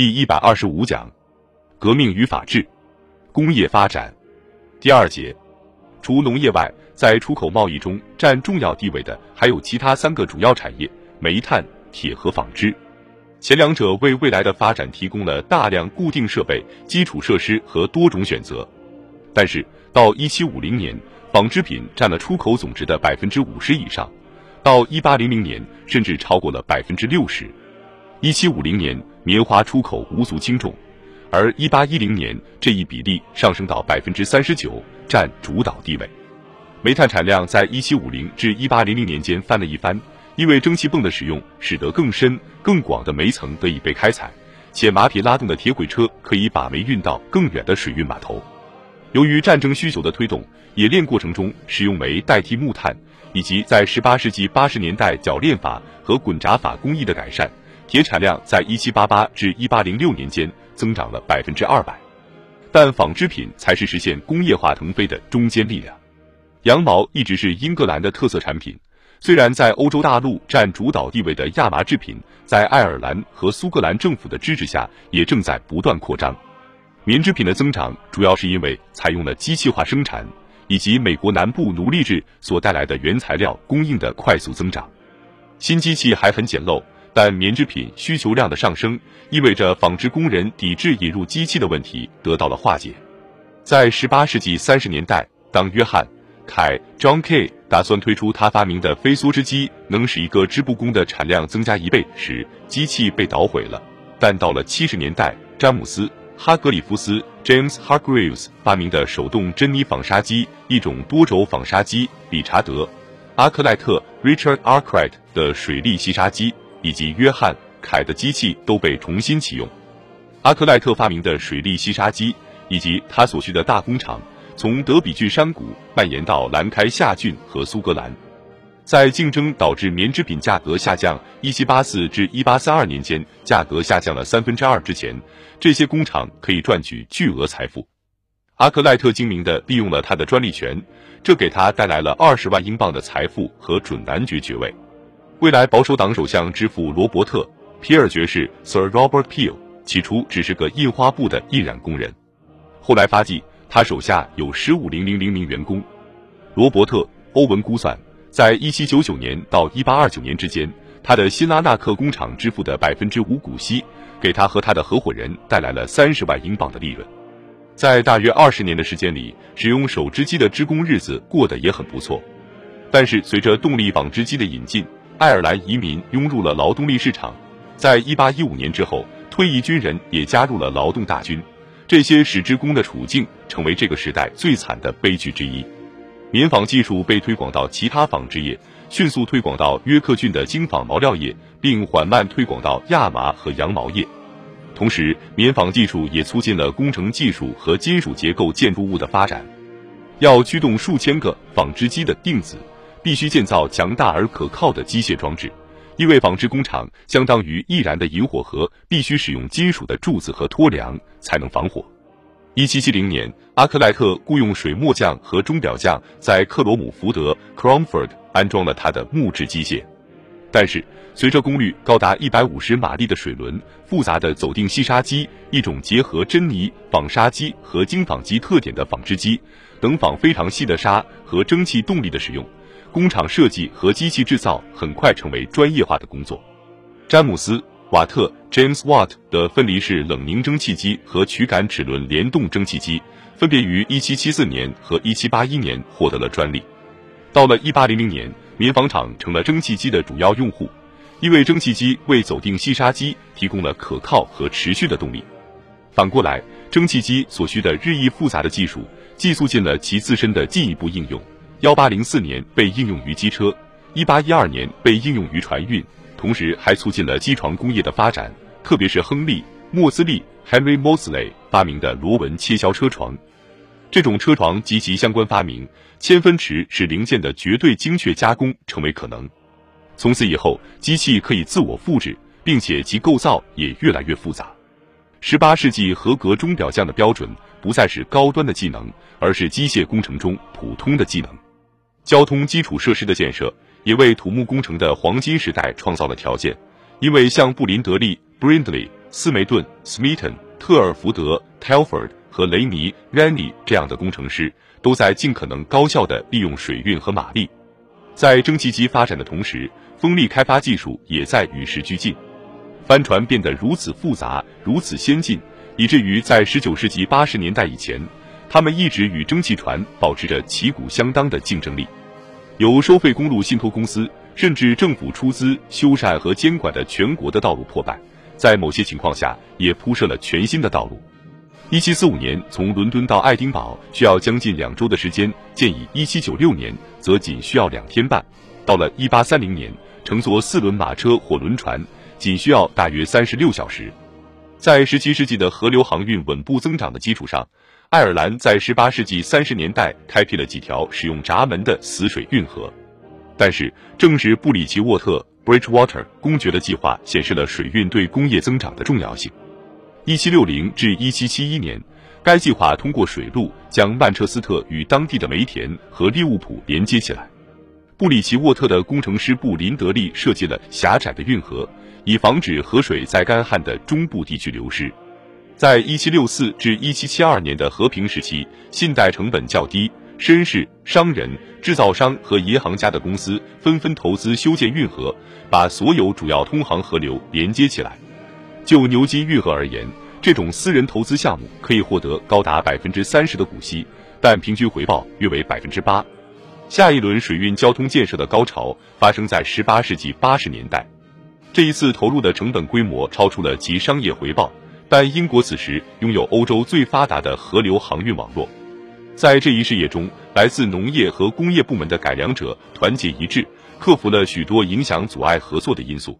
第一百二十五讲，革命与法治，工业发展。第二节，除农业外，在出口贸易中占重要地位的还有其他三个主要产业：煤炭、铁和纺织。前两者为未来的发展提供了大量固定设备、基础设施和多种选择。但是，到一七五零年，纺织品占了出口总值的百分之五十以上，到一八零零年，甚至超过了百分之六十。一七五零年，棉花出口无足轻重，而一八一零年这一比例上升到百分之三十九，占主导地位。煤炭产量在一七五零至一八零零年间翻了一番，因为蒸汽泵的使用，使得更深、更广的煤层得以被开采，且马匹拉动的铁轨车可以把煤运到更远的水运码头。由于战争需求的推动，冶炼过程中使用煤代替木炭，以及在十八世纪八十年代铰炼法和滚轧法工艺的改善。铁产量在一七八八至一八零六年间增长了百分之二百，但纺织品才是实现工业化腾飞的中坚力量。羊毛一直是英格兰的特色产品，虽然在欧洲大陆占主导地位的亚麻制品，在爱尔兰和苏格兰政府的支持下也正在不断扩张。棉织品的增长主要是因为采用了机器化生产，以及美国南部奴隶制所带来的原材料供应的快速增长。新机器还很简陋。但棉织品需求量的上升，意味着纺织工人抵制引入机器的问题得到了化解。在十八世纪三十年代，当约翰·凯 （John K.） 打算推出他发明的飞梭织机，能使一个织布工的产量增加一倍时，机器被捣毁了。但到了七十年代，詹姆斯·哈格里夫斯 （James Hargreaves） 发明的手动珍妮纺纱机，一种多轴纺纱机；理查德·阿克莱特 （Richard Arkwright） 的水力细纱机。以及约翰·凯的机器都被重新启用。阿克莱特发明的水力细纱机以及他所需的大工厂，从德比郡山谷蔓延到兰开夏郡和苏格兰。在竞争导致棉织品价格下降，1784至1832年间价格下降了三分之二之前，这些工厂可以赚取巨额财富。阿克莱特精明地利用了他的专利权，这给他带来了二十万英镑的财富和准男爵爵位。未来保守党首相之父罗伯特·皮尔爵士 （Sir Robert Peel） 起初只是个印花布的印染工人，后来发迹，他手下有十五零零零名员工。罗伯特·欧文估算，在一七九九年到一八二九年之间，他的辛拉纳克工厂支付的百分之五股息，给他和他的合伙人带来了三十万英镑的利润。在大约二十年的时间里，使用手织机的织工日子过得也很不错。但是随着动力纺织机的引进，爱尔兰移民涌入了劳动力市场，在一八一五年之后，退役军人也加入了劳动大军，这些使织工的处境成为这个时代最惨的悲剧之一。棉纺技术被推广到其他纺织业，迅速推广到约克郡的精纺毛料业，并缓慢推广到亚麻和羊毛业。同时，棉纺技术也促进了工程技术和金属结构建筑物的发展。要驱动数千个纺织机的定子。必须建造强大而可靠的机械装置，因为纺织工厂相当于易燃的引火盒，必须使用金属的柱子和托梁才能防火。一七七零年，阿克莱特雇佣水墨匠和钟表匠在克罗姆福德 （Cromford） 安装了他的木质机械，但是随着功率高达一百五十马力的水轮、复杂的走定细纱机、一种结合珍妮纺纱机和精纺机特点的纺织机等纺非常细的纱和蒸汽动力的使用。工厂设计和机器制造很快成为专业化的工作。詹姆斯·瓦特 （James Watt） 的分离式冷凝蒸汽机和曲杆齿轮联动蒸汽机分别于1774年和1781年获得了专利。到了1800年，棉纺厂成了蒸汽机的主要用户，因为蒸汽机为走定细纱机提供了可靠和持续的动力。反过来，蒸汽机所需的日益复杂的技术，寄宿进了其自身的进一步应用。幺八零四年被应用于机车，一八一二年被应用于船运，同时还促进了机床工业的发展，特别是亨利·莫斯利 （Henry Mosley） 发明的螺纹切削车床。这种车床及其相关发明，千分池使零件的绝对精确加工成为可能。从此以后，机器可以自我复制，并且其构造也越来越复杂。十八世纪合格钟表匠的标准不再是高端的技能，而是机械工程中普通的技能。交通基础设施的建设也为土木工程的黄金时代创造了条件，因为像布林德利 （Brindley） 斯梅顿 （Smeaton）、特尔福德 （Telford） 和雷尼 （Rennie） 这样的工程师，都在尽可能高效地利用水运和马力。在蒸汽机发展的同时，风力开发技术也在与时俱进。帆船变得如此复杂、如此先进，以至于在19世纪80年代以前，他们一直与蒸汽船保持着旗鼓相当的竞争力。有收费公路信托公司，甚至政府出资修缮和监管的全国的道路破败，在某些情况下也铺设了全新的道路。1745年从伦敦到爱丁堡需要将近两周的时间，建议1796年则仅需要两天半。到了1830年，乘坐四轮马车或轮船仅需要大约三十六小时。在17世纪的河流航运稳步增长的基础上，爱尔兰在18世纪30年代开辟了几条使用闸门的死水运河。但是，正是布里奇沃特 （Bridgewater） 公爵的计划显示了水运对工业增长的重要性。一七六零至一七七一年，该计划通过水路将曼彻斯特与当地的梅田和利物浦连接起来。布里奇沃特的工程师布林德利设计了狭窄的运河，以防止河水在干旱的中部地区流失。在一七六四至一七七二年的和平时期，信贷成本较低，绅士、商人、制造商和银行家的公司纷纷投资修建运河，把所有主要通航河流连接起来。就牛津运河而言，这种私人投资项目可以获得高达百分之三十的股息，但平均回报约为百分之八。下一轮水运交通建设的高潮发生在十八世纪八十年代，这一次投入的成本规模超出了其商业回报，但英国此时拥有欧洲最发达的河流航运网络。在这一事业中，来自农业和工业部门的改良者团结一致，克服了许多影响阻碍合作的因素。